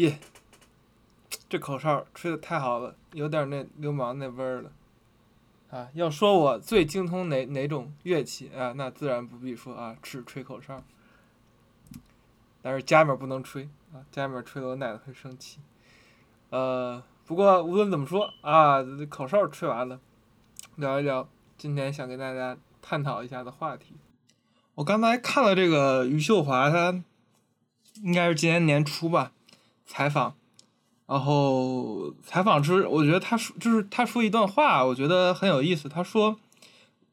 耶，这口哨吹的太好了，有点那流氓那味儿了。啊，要说我最精通哪哪种乐器啊，那自然不必说啊，是吹口哨。但是家里面不能吹啊，家里面吹了我奶奶会生气。呃，不过无论怎么说啊，口哨吹完了，聊一聊今天想跟大家探讨一下的话题。我刚才看了这个余秀华，他应该是今年年初吧采访。然后采访之，我觉得他说就是他说一段话，我觉得很有意思。他说：“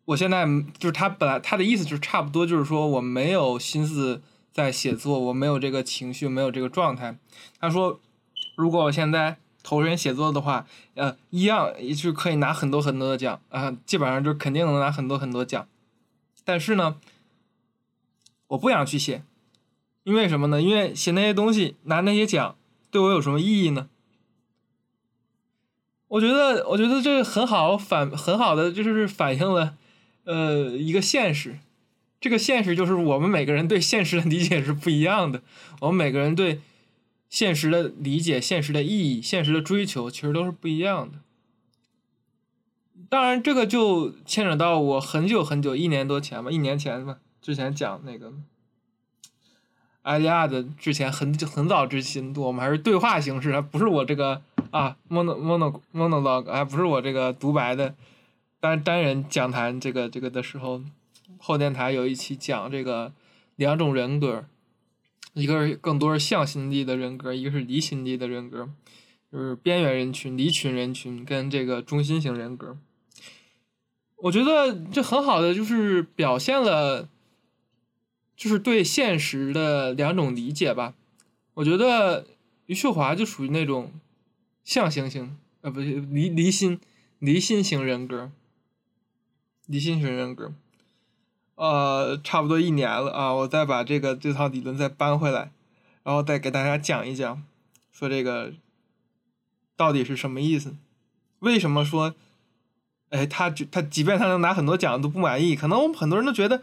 我现在就是他本来他的意思就是差不多就是说我没有心思在写作，我没有这个情绪，没有这个状态。”他说：“如果我现在投身写作的话，呃，一样是可以拿很多很多的奖啊，基本上就肯定能拿很多很多奖。但是呢，我不想去写，因为什么呢？因为写那些东西拿那些奖。”对我有什么意义呢？我觉得，我觉得这很好，反很好的就是反映了，呃，一个现实。这个现实就是我们每个人对现实的理解是不一样的。我们每个人对现实的理解、现实的意义、现实的追求，其实都是不一样的。当然，这个就牵扯到我很久很久，一年多前吧，一年前吧，之前讲那个。艾利亚的之前很很早之前，我们还是对话形式，还不是我这个啊，mono mono monologue，还不是我这个独白的单单人讲坛这个这个的时候，后电台有一期讲这个两种人格，一个是更多是向心力的人格，一个是离心力的人格，就是边缘人群、离群人群跟这个中心型人格。我觉得这很好的就是表现了。就是对现实的两种理解吧，我觉得余秀华就属于那种象形型，呃，不是离离心离心型人格，离心型人格，呃，差不多一年了啊，我再把这个这套理论再搬回来，然后再给大家讲一讲，说这个到底是什么意思？为什么说，哎，他他即便他能拿很多奖都不满意？可能我们很多人都觉得。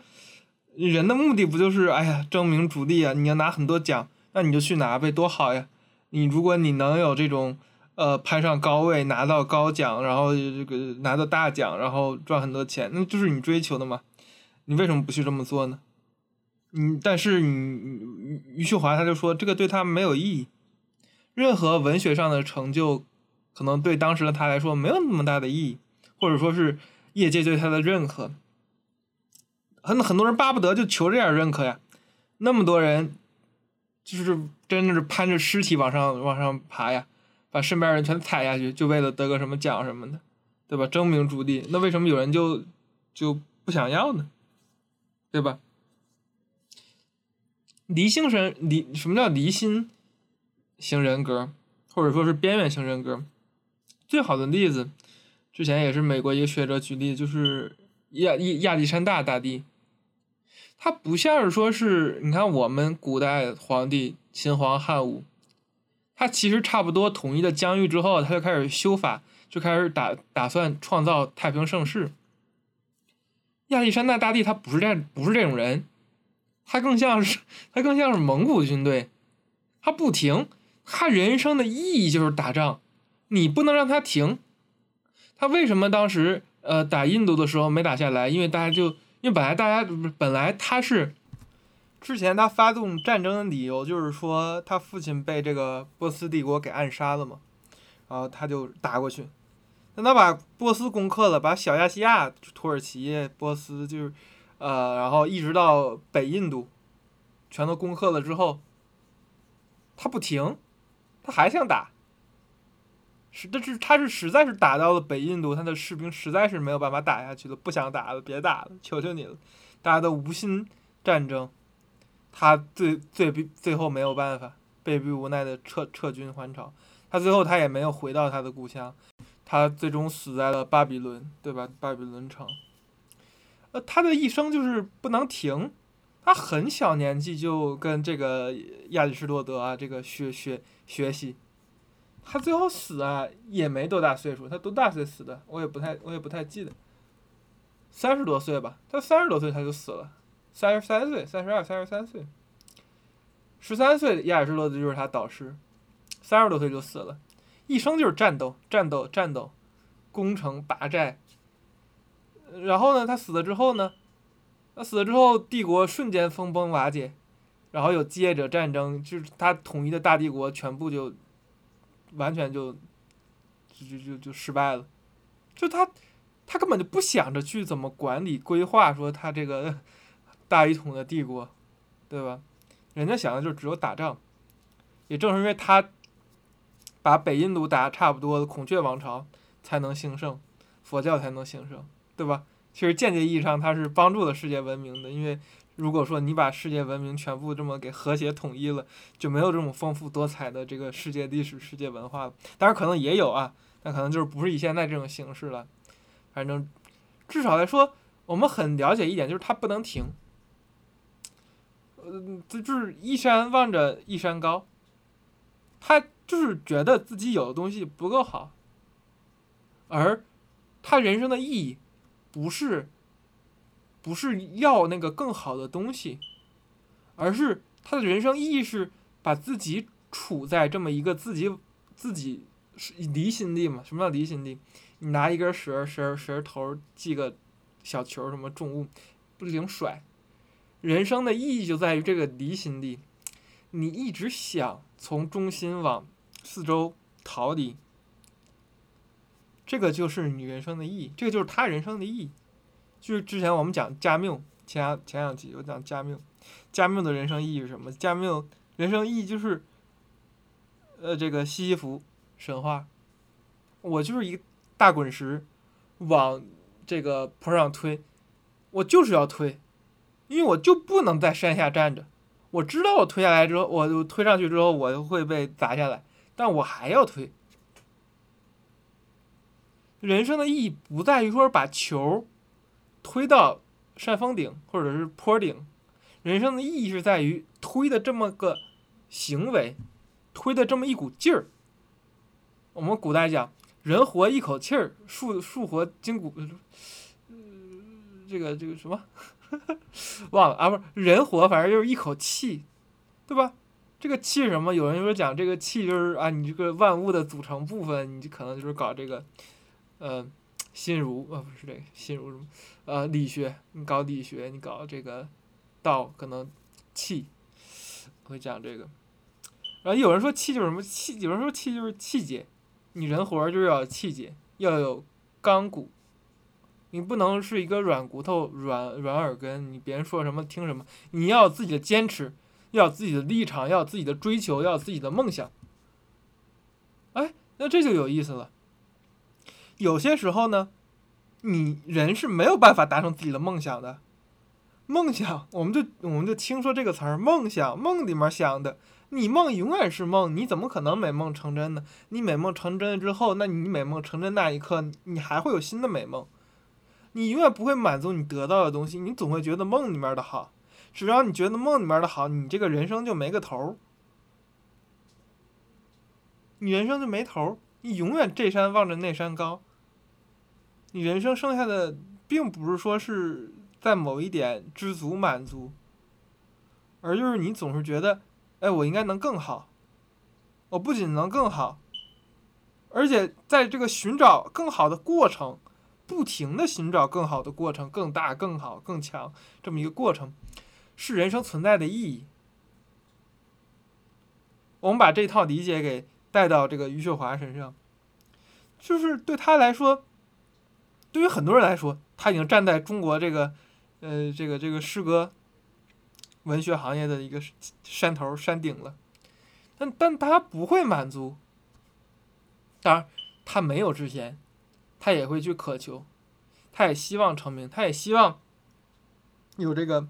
人的目的不就是哎呀争名逐利啊？你要拿很多奖，那你就去拿呗，多好呀！你如果你能有这种呃攀上高位，拿到高奖，然后这个拿到大奖，然后赚很多钱，那就是你追求的嘛。你为什么不去这么做呢？嗯，但是你余余秀华他就说这个对他没有意义，任何文学上的成就，可能对当时的他来说没有那么大的意义，或者说是业界对他的认可。很很多人巴不得就求这点认可呀，那么多人，就是真的是攀着尸体往上往上爬呀，把身边人全踩下去，就为了得个什么奖什么的，对吧？争名逐利，那为什么有人就就不想要呢？对吧？离性神离什么叫离心型人格，或者说是边缘型人格？最好的例子，之前也是美国一个学者举例，就是亚亚亚历山大大帝。他不像是说是，你看我们古代皇帝秦皇汉武，他其实差不多统一的疆域之后，他就开始修法，就开始打打算创造太平盛世。亚历山大大帝他不是这不是这种人，他更像是他更像是蒙古军队，他不停，他人生的意义就是打仗，你不能让他停。他为什么当时呃打印度的时候没打下来？因为大家就。因为本来大家本来他是，之前他发动战争的理由就是说他父亲被这个波斯帝国给暗杀了嘛，然后他就打过去，等他把波斯攻克了，把小亚细亚、土耳其、波斯就是，呃，然后一直到北印度，全都攻克了之后，他不停，他还想打。是，但是他是实在是打到了北印度，他的士兵实在是没有办法打下去了，不想打了，别打了，求求你了，大家都无心战争，他最最最后没有办法，被逼无奈的撤撤军还朝，他最后他也没有回到他的故乡，他最终死在了巴比伦，对吧？巴比伦城，呃，他的一生就是不能停，他很小年纪就跟这个亚里士多德啊，这个学学学习。他最后死啊，也没多大岁数，他多大岁死的？我也不太，我也不太记得。三十多岁吧，他三十多岁他就死了，三十三岁，三十二，三十三岁。十三岁亚里士多德就是他导师，三十多岁就死了，一生就是战斗，战斗，战斗，攻城拔寨。然后呢，他死了之后呢，他死了之后，帝国瞬间分崩瓦解，然后有接着战争，就是他统一的大帝国全部就完全就就就就就失败了，就他他根本就不想着去怎么管理规划，说他这个 大一统的帝国，对吧？人家想的就只有打仗，也正是因为他把北印度打差不多了，孔雀王朝才能兴盛，佛教才能兴盛。对吧？其实间接意义上，他是帮助了世界文明的。因为如果说你把世界文明全部这么给和谐统一了，就没有这种丰富多彩的这个世界历史、世界文化了。当然，可能也有啊，但可能就是不是以现在这种形式了。反正至少来说，我们很了解一点，就是它不能停。嗯，这就是一山望着一山高。他就是觉得自己有的东西不够好，而他人生的意义。不是，不是要那个更好的东西，而是他的人生意义是把自己处在这么一个自己自己离心力嘛？什么叫离心力？你拿一根绳绳绳头系个小球什么重物，不停甩。人生的意义就在于这个离心力，你一直想从中心往四周逃离。这个就是你人生的意义，这个就是他人生的意义。就是之前我们讲加缪，前前两集我讲加缪，加缪的人生意义是什么？加缪人生意义就是，呃，这个西西弗神话，我就是一个大滚石，往这个坡上推，我就是要推，因为我就不能在山下站着，我知道我推下来之后，我推上去之后我就会被砸下来，但我还要推。人生的意义不在于说是把球推到山峰顶或者是坡顶，人生的意义是在于推的这么个行为，推的这么一股劲儿。我们古代讲，人活一口气儿，树树活筋骨，这个这个什么 忘了啊？不是人活，反正就是一口气，对吧？这个气是什么？有人就说讲这个气就是啊，你这个万物的组成部分，你可能就是搞这个。呃，心如呃不是这个心如什么？呃，理学你搞理学，你搞这个道可能气会讲这个。然后有人说气就是什么气？有人说气就是气节。你人活着就是要气节，要有钢骨。你不能是一个软骨头、软软耳根。你别人说什么听什么。你要有自己的坚持，要有自己的立场，要有自己的追求，要有自己的梦想。哎，那这就有意思了。有些时候呢，你人是没有办法达成自己的梦想的。梦想，我们就我们就听说这个词儿，梦想，梦里面想的，你梦永远是梦，你怎么可能美梦成真呢？你美梦成真之后，那你美梦成真那一刻，你还会有新的美梦，你永远不会满足你得到的东西，你总会觉得梦里面的好。只要你觉得梦里面的好，你这个人生就没个头儿，你人生就没头儿。你永远这山望着那山高。你人生剩下的，并不是说是在某一点知足满足，而就是你总是觉得，哎，我应该能更好。我不仅能更好，而且在这个寻找更好的过程，不停的寻找更好的过程，更大、更好、更强这么一个过程，是人生存在的意义。我们把这套理解给。带到这个余秀华身上，就是对他来说，对于很多人来说，他已经站在中国这个，呃，这个这个诗歌文学行业的一个山头山顶了。但但他不会满足，当然他没有之前，他也会去渴求，他也希望成名，他也希望有这个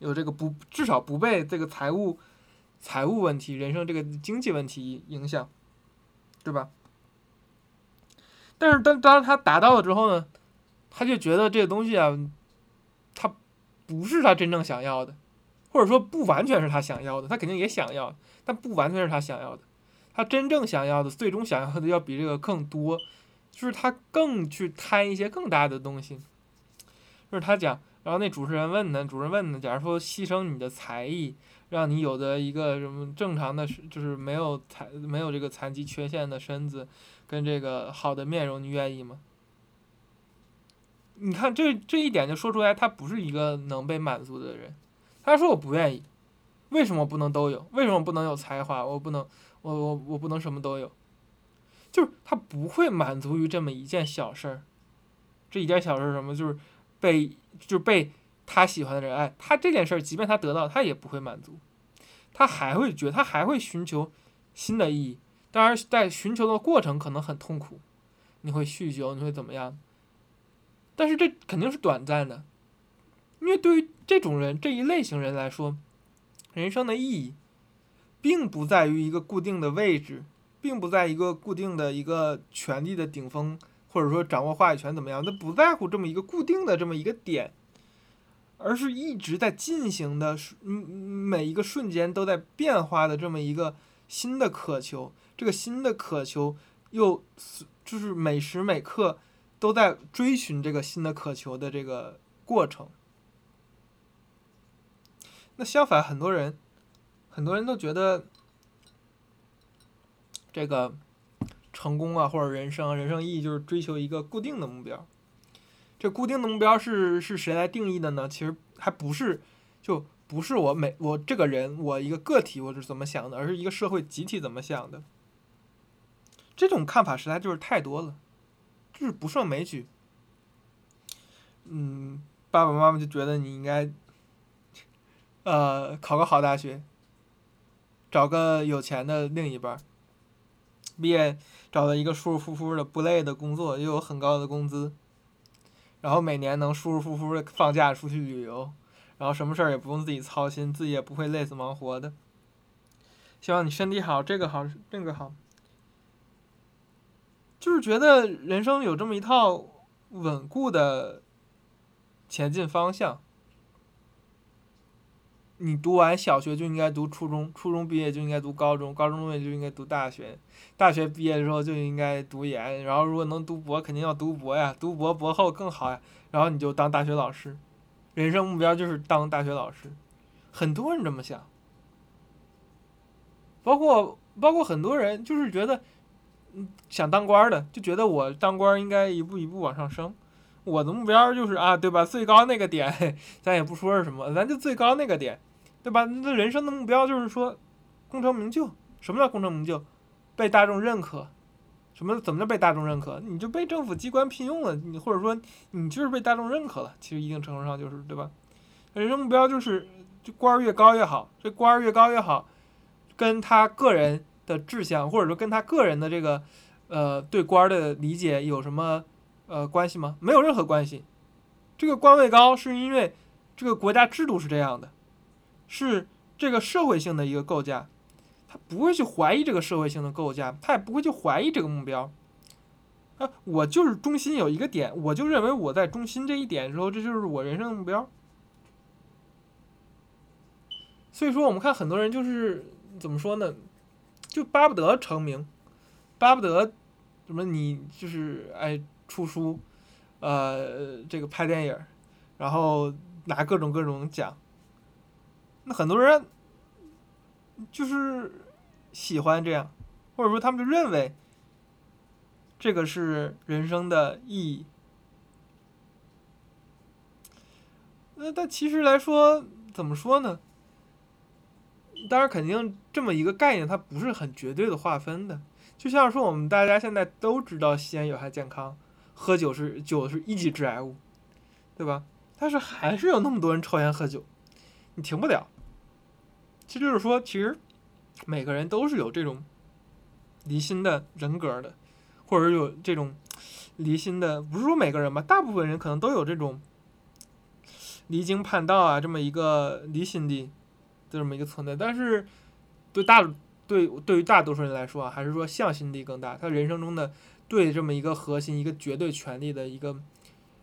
有这个不至少不被这个财务。财务问题、人生这个经济问题影响，对吧？但是当当他达到了之后呢，他就觉得这个东西啊，他不是他真正想要的，或者说不完全是他想要的。他肯定也想要，但不完全是他想要的。他真正想要的、最终想要的要比这个更多，就是他更去贪一些更大的东西。就是他讲然后那主持人问他，主持人问他，假如说牺牲你的才艺，让你有的一个什么正常的，就是没有残没有这个残疾缺陷的身子，跟这个好的面容，你愿意吗？你看这这一点就说出来，他不是一个能被满足的人。他说我不愿意，为什么不能都有？为什么不能有才华？我不能，我我我不能什么都有？就是他不会满足于这么一件小事儿。这一件小事儿什么？就是被就是被他喜欢的人爱。他这件事儿，即便他得到，他也不会满足。他还会觉得，他还会寻求新的意义。当然，在寻求的过程可能很痛苦，你会酗酒，你会怎么样？但是这肯定是短暂的，因为对于这种人这一类型人来说，人生的意义，并不在于一个固定的位置，并不在一个固定的一个权力的顶峰，或者说掌握话语权怎么样，他不在乎这么一个固定的这么一个点，而是一直在进行的，嗯，每一个瞬间都在变化的这么一个新的渴求，这个新的渴求又就是每时每刻。都在追寻这个新的渴求的这个过程。那相反，很多人，很多人都觉得，这个成功啊，或者人生、人生意义就是追求一个固定的目标。这固定的目标是是谁来定义的呢？其实还不是，就不是我每我这个人，我一个个体我是怎么想的，而是一个社会集体怎么想的。这种看法实在就是太多了。就是不胜枚举。嗯，爸爸妈妈就觉得你应该，呃，考个好大学，找个有钱的另一半，毕业找到一个舒舒服服的不累的工作，又有很高的工资，然后每年能舒舒服服的放假出去旅游，然后什么事儿也不用自己操心，自己也不会累死忙活的。希望你身体好，这个好，那个好。就是觉得人生有这么一套稳固的前进方向。你读完小学就应该读初中，初中毕业就应该读高中，高中毕业就应该读大学，大学毕业之后就应该读研，然后如果能读博，肯定要读博呀，读博博后更好呀，然后你就当大学老师，人生目标就是当大学老师，很多人这么想，包括包括很多人就是觉得。嗯想当官的就觉得我当官应该一步一步往上升，我的目标就是啊，对吧？最高那个点，咱也不说是什么，咱就最高那个点，对吧？那人生的目标就是说功成名就。什么叫功成名就？被大众认可。什么？怎么叫被大众认可？你就被政府机关聘用了，你或者说你就是被大众认可了。其实一定程度上就是，对吧？人生目标就是就官越高越好，这官儿越高越好，跟他个人。的志向，或者说跟他个人的这个，呃，对官儿的理解有什么呃关系吗？没有任何关系。这个官位高是因为这个国家制度是这样的，是这个社会性的一个构架，他不会去怀疑这个社会性的构架，他也不会去怀疑这个目标。啊，我就是中心有一个点，我就认为我在中心这一点的时候，这就是我人生的目标。所以说，我们看很多人就是怎么说呢？就巴不得成名，巴不得什么你就是哎出书，呃这个拍电影，然后拿各种各种奖。那很多人就是喜欢这样，或者说他们就认为这个是人生的意义。那但其实来说，怎么说呢？当然，肯定这么一个概念，它不是很绝对的划分的。就像说，我们大家现在都知道吸烟有害健康，喝酒是酒是一级致癌物，对吧？但是还是有那么多人抽烟喝酒，你停不了。这就是说，其实每个人都是有这种离心的人格的，或者有这种离心的，不是说每个人吧，大部分人可能都有这种离经叛道啊，这么一个离心的。这么一个存在，但是对大对对于大多数人来说啊，还是说向心力更大。他人生中的对这么一个核心、一个绝对权力的一个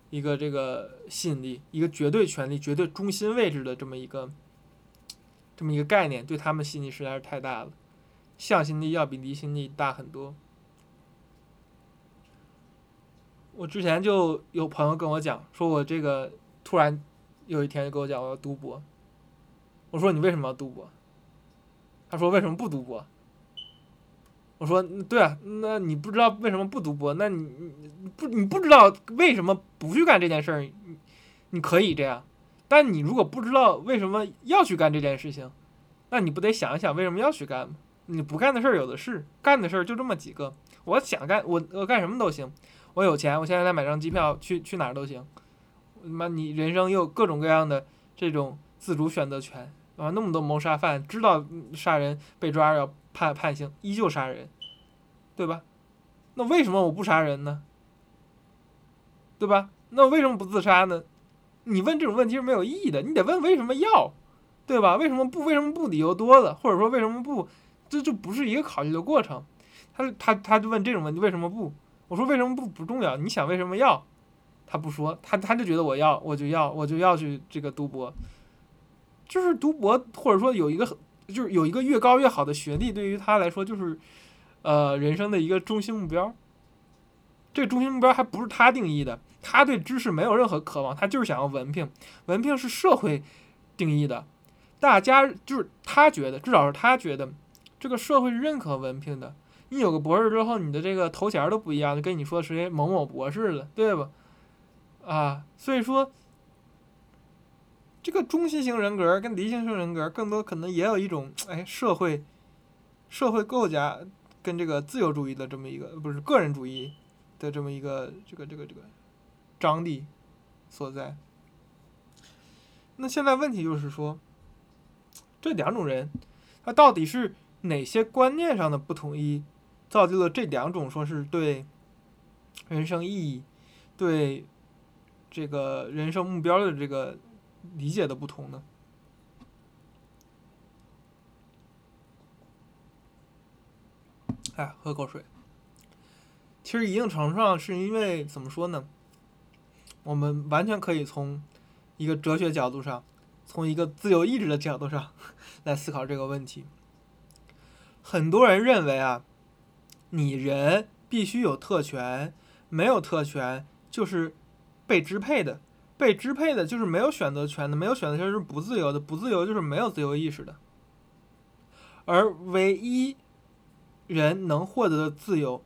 一个这个吸引力，一个绝对权力、绝对中心位置的这么一个这么一个概念，对他们吸引力实在是太大了。向心力要比离心力大很多。我之前就有朋友跟我讲，说我这个突然有一天就跟我讲我要读博，我说你为什么要读博？他说为什么不读博？我说对啊，那你不知道为什么不读博？那你你不你不知道为什么不去干这件事儿？你你可以这样，但你如果不知道为什么要去干这件事情，那你不得想一想为什么要去干吗？你不干的事儿有的是，干的事儿就这么几个。我想干，我我干什么都行。我有钱，我现在再买张机票去去哪儿都行。妈，你人生又有各种各样的这种自主选择权啊！那么多谋杀犯，知道杀人被抓要判判刑，依旧杀人，对吧？那为什么我不杀人呢？对吧？那为什么不自杀呢？你问这种问题是没有意义的，你得问为什么要，对吧？为什么不？为什么不？理由多了，或者说为什么不？这就不是一个考虑的过程。他他他就问这种问题，为什么不？我说为什么不不重要？你想为什么要？他不说，他他就觉得我要，我就要，我就要去这个读博，就是读博，或者说有一个就是有一个越高越好的学历，对于他来说就是呃人生的一个中心目标。这个中心目标还不是他定义的，他对知识没有任何渴望，他就是想要文凭，文凭是社会定义的，大家就是他觉得，至少是他觉得这个社会是认可文凭的。你有个博士之后，你的这个头衔都不一样，就跟你说谁某某博士了，对吧？啊，所以说，这个中心型人格跟离心型人格，更多可能也有一种哎社会社会构架跟这个自由主义的这么一个不是个人主义的这么一个这个这个这个张力所在。那现在问题就是说，这两种人，他到底是哪些观念上的不统一？造就了这两种说是对人生意义、对这个人生目标的这个理解的不同呢？哎，喝口水。其实一定程度上是因为怎么说呢？我们完全可以从一个哲学角度上，从一个自由意志的角度上来思考这个问题。很多人认为啊。你人必须有特权，没有特权就是被支配的，被支配的就是没有选择权的，没有选择权是不自由的，不自由就是没有自由意识的。而唯一人能获得的自由，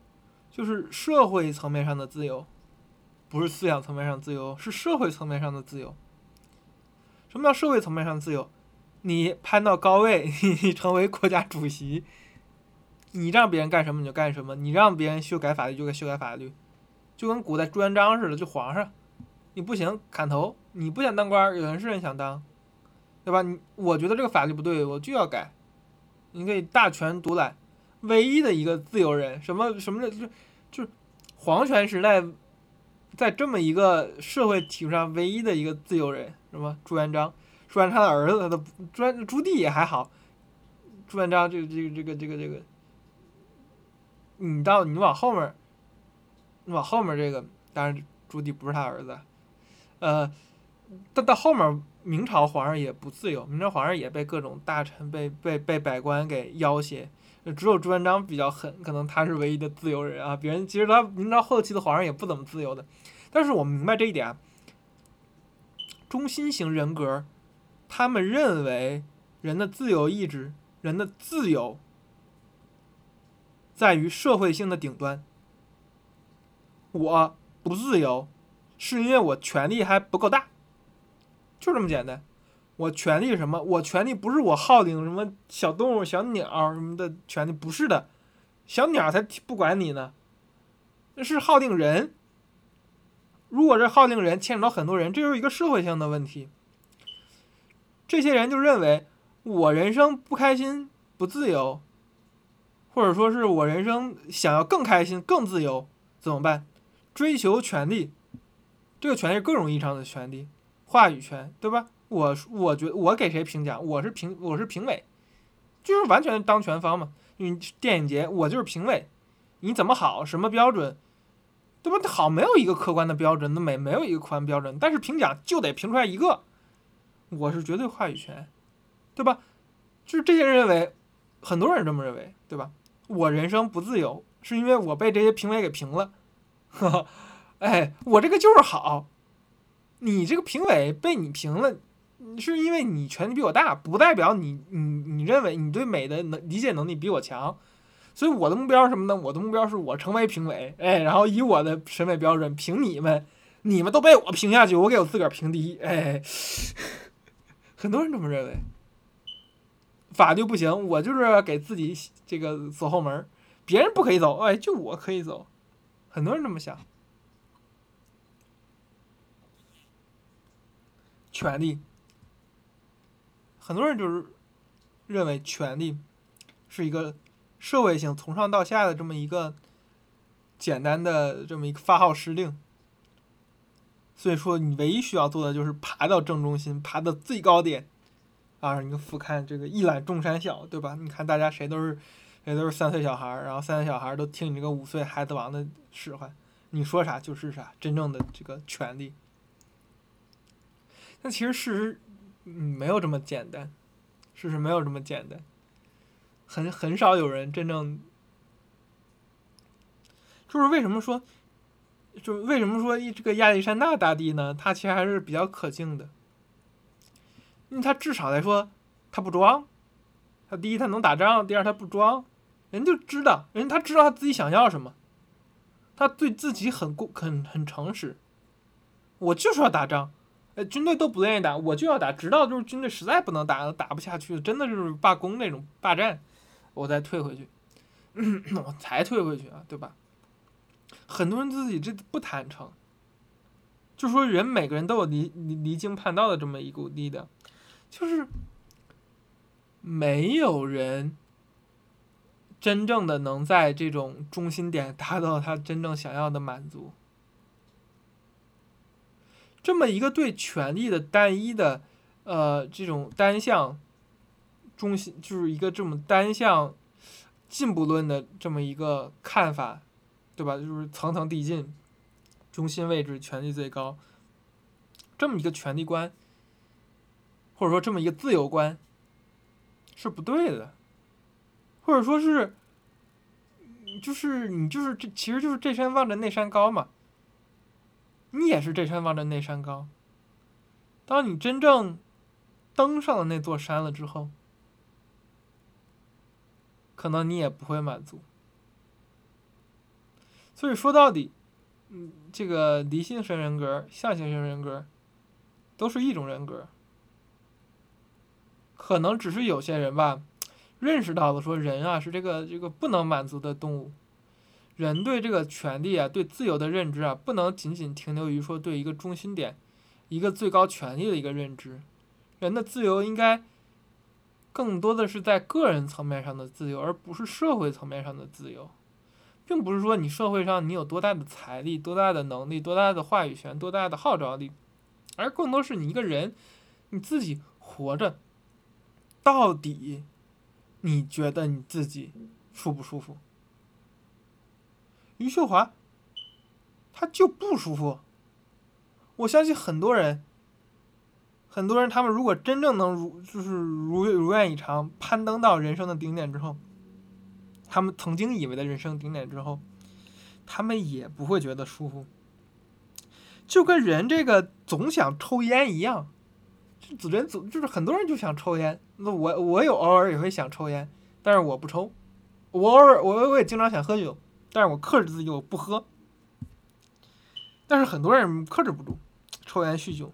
就是社会层面上的自由，不是思想层面上自由，是社会层面上的自由。什么叫社会层面上自由？你攀到高位，你成为国家主席。你让别人干什么你就干什么，你让别人修改法律就该修改法律，就跟古代朱元璋似的，就皇上，你不行砍头，你不想当官，有人是人想当，对吧？你我觉得这个法律不对，我就要改，你可以大权独揽，唯一的一个自由人，什么什么的，就就是皇权时代，在这么一个社会体制上，唯一的一个自由人，什么朱元璋，朱元璋的儿子，他的朱朱棣也还好，朱元璋这个这个这个这个这个。你到你往后面，你往后面这个，当然朱棣不是他儿子，呃，到到后面明朝皇上也不自由，明朝皇上也被各种大臣被被被百官给要挟，只有朱元璋比较狠，可能他是唯一的自由人啊，别人其实他明朝后期的皇上也不怎么自由的，但是我明白这一点，中心型人格，他们认为人的自由意志，人的自由。在于社会性的顶端，我不自由，是因为我权力还不够大，就这么简单。我权利什么？我权利不是我号令什么小动物、小鸟什么的权利，不是的，小鸟才不管你呢，那是号令人。如果这号令人牵扯到很多人，这就是一个社会性的问题。这些人就认为我人生不开心、不自由。或者说是我人生想要更开心、更自由，怎么办？追求权利，这个权利是各种意义上的权利，话语权，对吧？我我觉我给谁评奖？我是评我是评委，就是完全当权方嘛。你电影节我就是评委，你怎么好？什么标准？对吧？好没有一个客观的标准，那没没有一个客观标准，但是评奖就得评出来一个，我是绝对话语权，对吧？就是这些人认为，很多人这么认为，对吧？我人生不自由，是因为我被这些评委给评了，哎，我这个就是好，你这个评委被你评了，是因为你权力比我大，不代表你你你认为你对美的能理解能力比我强。所以我的目标什么呢？我的目标是我成为评委，哎，然后以我的审美标准评你们，你们都被我评下去，我给我自个儿评第一，哎，很多人这么认为。法律不行，我就是给自己这个走后门，别人不可以走，哎，就我可以走。很多人这么想。权利，很多人就是认为权力是一个。社会性从上到下的这么一个简单的这么一个发号施令，所以说你唯一需要做的就是爬到正中心，爬到最高点，啊，你俯瞰这个一览众山小，对吧？你看大家谁都是谁都是三岁小孩，然后三岁小孩都听你这个五岁孩子王的使唤，你说啥就是啥，真正的这个权利。但其实事实嗯没有这么简单，事实没有这么简单。很很少有人真正，就是为什么说，就为什么说这个亚历山大大帝呢？他其实还是比较可敬的，因为他至少来说，他不装，他第一他能打仗，第二他不装，人就知道，人他知道他自己想要什么，他对自己很过很很诚实，我就是要打仗。呃，军队都不愿意打，我就要打，直到就是军队实在不能打，打不下去，真的就是罢工那种霸占。我再退回去，我才退回去啊，对吧？很多人自己这不坦诚，就说人每个人都有离离离经叛道的这么一股力量，就是没有人真正的能在这种中心点达到他真正想要的满足。这么一个对权力的单一的呃这种单向。中心就是一个这么单向进步论的这么一个看法，对吧？就是层层递进，中心位置权力最高，这么一个权力观，或者说这么一个自由观，是不对的，或者说是，就是你就是这其实就是这山望着那山高嘛，你也是这山望着那山高，当你真正登上了那座山了之后。可能你也不会满足，所以说到底，嗯，这个离性型人格、象性型人格，都是一种人格。可能只是有些人吧，认识到了说人啊是这个这个不能满足的动物，人对这个权利啊、对自由的认知啊，不能仅仅停留于说对一个中心点、一个最高权力的一个认知，人的自由应该。更多的是在个人层面上的自由，而不是社会层面上的自由，并不是说你社会上你有多大的财力、多大的能力、多大的话语权、多大的号召力，而更多是你一个人你自己活着，到底你觉得你自己舒不舒服？余秀华，他就不舒服。我相信很多人。很多人，他们如果真正能如就是如如愿以偿，攀登到人生的顶点之后，他们曾经以为的人生顶点之后，他们也不会觉得舒服。就跟人这个总想抽烟一样，就人总就是很多人就想抽烟。那我我有偶尔也会想抽烟，但是我不抽。我偶尔我我也经常想喝酒，但是我克制自己我不喝。但是很多人克制不住，抽烟酗酒。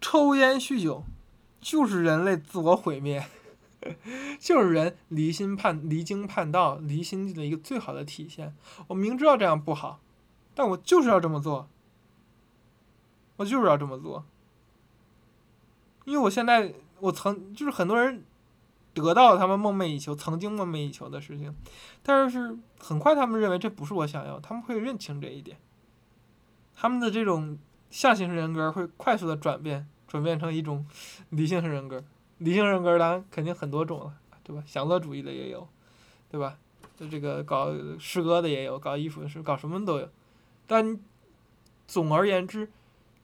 抽烟酗酒，就是人类自我毁灭，就是人离心叛离经叛道、离心的一个最好的体现。我明知道这样不好，但我就是要这么做，我就是要这么做，因为我现在我曾就是很多人得到他们梦寐以求、曾经梦寐以求的事情，但是很快他们认为这不是我想要，他们会认清这一点，他们的这种象形人格会快速的转变。转变成一种理性型人格，理性人格当然肯定很多种了，对吧？享乐主义的也有，对吧？就这个搞诗歌的也有，搞艺术的是搞什么都有。但总而言之，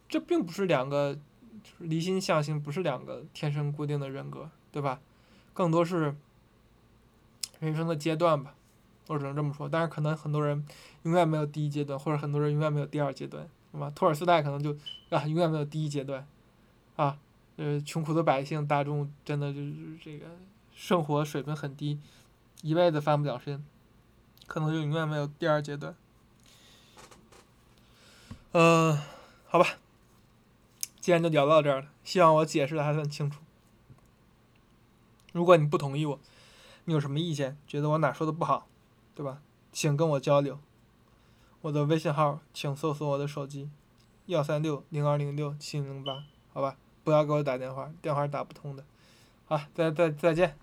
这并不是两个就是离心向性，不是两个天生固定的人格，对吧？更多是人生的阶段吧，我只能这么说。但是可能很多人永远没有第一阶段，或者很多人永远没有第二阶段。是吧？托尔斯泰可能就啊永远没有第一阶段，啊，呃，穷苦的百姓大众真的就是这个生活水平很低，一辈子翻不了身，可能就永远没有第二阶段。嗯，好吧，既然就聊到这儿了，希望我解释的还算清楚。如果你不同意我，你有什么意见，觉得我哪说的不好，对吧？请跟我交流。我的微信号，请搜索我的手机，幺三六零二零六七零八，好吧？不要给我打电话，电话打不通的。好，再再再见。